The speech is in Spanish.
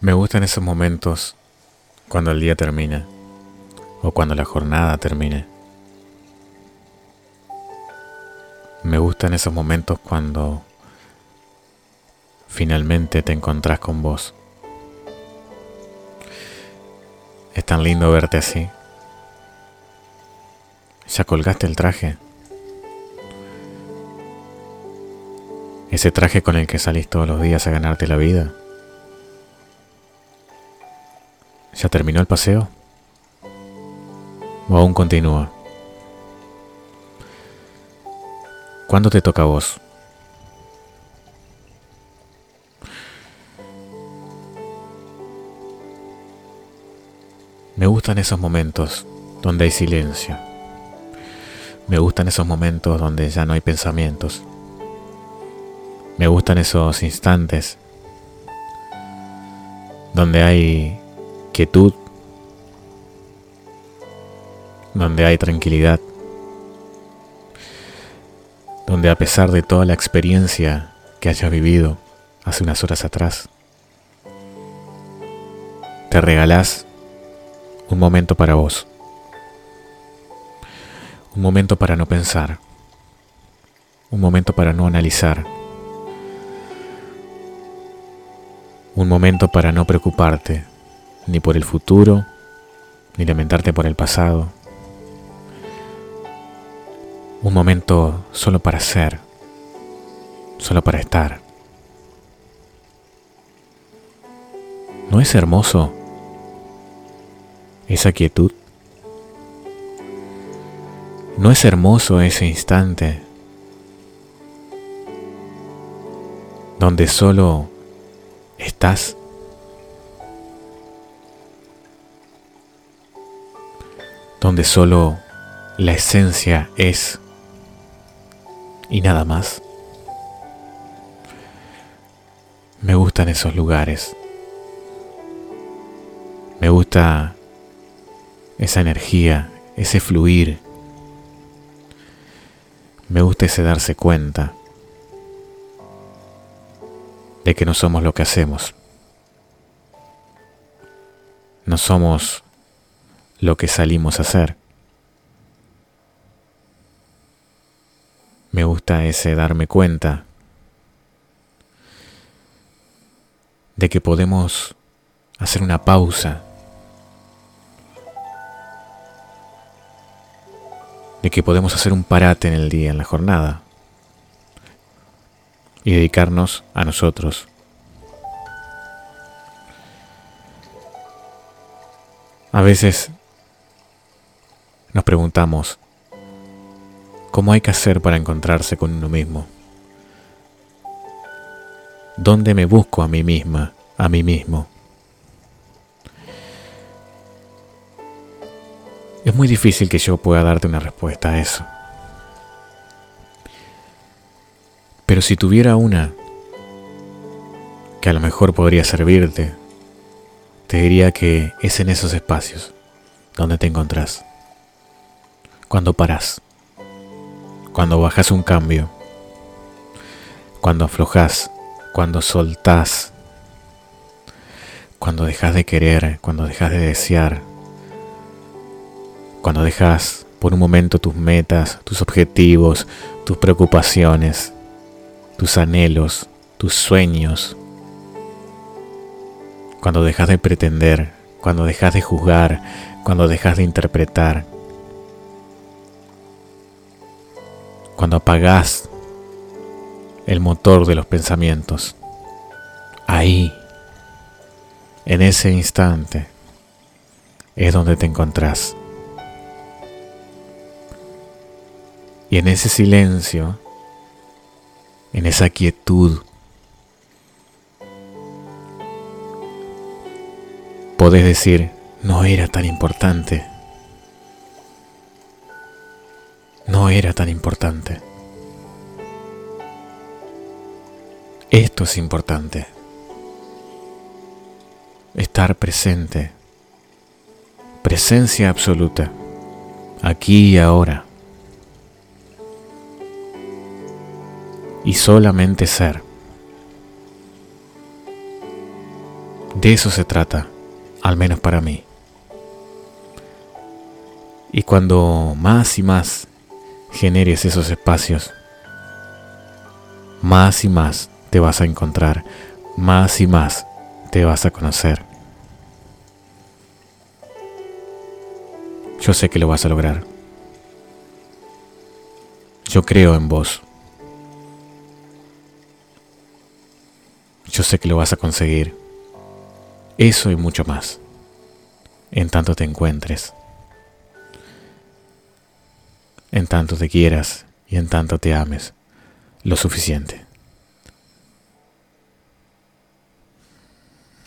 Me gustan esos momentos cuando el día termina o cuando la jornada termine. Me gustan esos momentos cuando finalmente te encontrás con vos. Es tan lindo verte así. ¿Ya colgaste el traje? Ese traje con el que salís todos los días a ganarte la vida. ¿Ya terminó el paseo? ¿O aún continúa? ¿Cuándo te toca a vos? Me gustan esos momentos donde hay silencio. Me gustan esos momentos donde ya no hay pensamientos. Me gustan esos instantes donde hay donde hay tranquilidad, donde a pesar de toda la experiencia que hayas vivido hace unas horas atrás, te regalás un momento para vos, un momento para no pensar, un momento para no analizar, un momento para no preocuparte ni por el futuro, ni lamentarte por el pasado. Un momento solo para ser, solo para estar. ¿No es hermoso esa quietud? ¿No es hermoso ese instante donde solo estás donde solo la esencia es y nada más. Me gustan esos lugares. Me gusta esa energía, ese fluir. Me gusta ese darse cuenta de que no somos lo que hacemos. No somos lo que salimos a hacer. Me gusta ese darme cuenta de que podemos hacer una pausa, de que podemos hacer un parate en el día, en la jornada, y dedicarnos a nosotros. A veces nos preguntamos, ¿cómo hay que hacer para encontrarse con uno mismo? ¿Dónde me busco a mí misma, a mí mismo? Es muy difícil que yo pueda darte una respuesta a eso. Pero si tuviera una que a lo mejor podría servirte, te diría que es en esos espacios donde te encontrás cuando paras, cuando bajas un cambio, cuando aflojas, cuando soltás, cuando dejas de querer, cuando dejas de desear, cuando dejas por un momento tus metas, tus objetivos, tus preocupaciones, tus anhelos, tus sueños, cuando dejas de pretender, cuando dejas de juzgar, cuando dejas de interpretar, cuando apagás el motor de los pensamientos. Ahí, en ese instante, es donde te encontrás. Y en ese silencio, en esa quietud, podés decir, no era tan importante. No era tan importante. Esto es importante. Estar presente. Presencia absoluta. Aquí y ahora. Y solamente ser. De eso se trata, al menos para mí. Y cuando más y más generes esos espacios, más y más te vas a encontrar, más y más te vas a conocer. Yo sé que lo vas a lograr. Yo creo en vos. Yo sé que lo vas a conseguir. Eso y mucho más. En tanto te encuentres. En tanto te quieras y en tanto te ames lo suficiente.